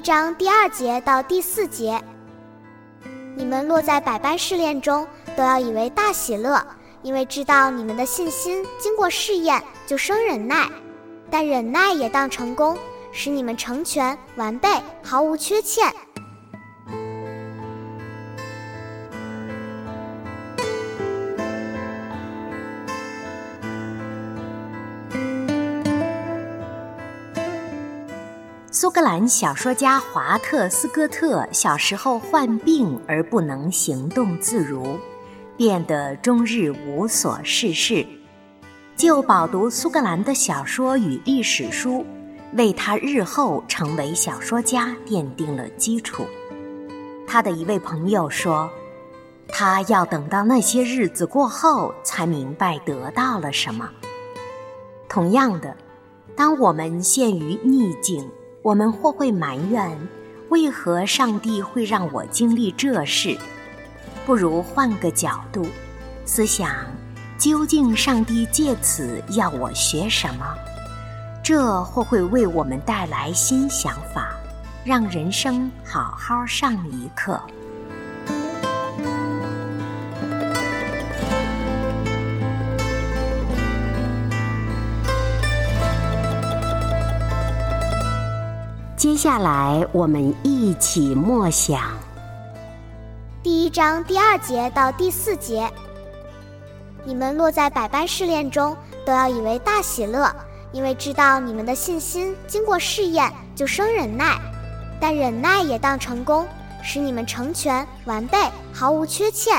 章第二节到第四节，你们落在百般试炼中，都要以为大喜乐，因为知道你们的信心经过试验，就生忍耐。但忍耐也当成功，使你们成全完备，毫无缺欠。苏格兰小说家华特斯科特小时候患病而不能行动自如，变得终日无所事事，就饱读苏格兰的小说与历史书，为他日后成为小说家奠定了基础。他的一位朋友说：“他要等到那些日子过后，才明白得到了什么。”同样的，当我们陷于逆境，我们或会埋怨，为何上帝会让我经历这事？不如换个角度，思想究竟上帝借此要我学什么？这或会为我们带来新想法，让人生好好上一课。接下来，我们一起默想第一章第二节到第四节。你们落在百般试炼中，都要以为大喜乐，因为知道你们的信心经过试验，就生忍耐。但忍耐也当成功，使你们成全完备，毫无缺欠。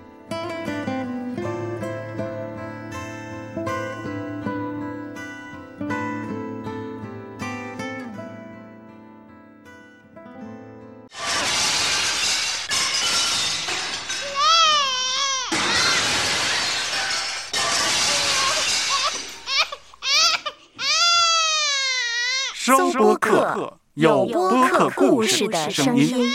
收播客，有播客故事的声音。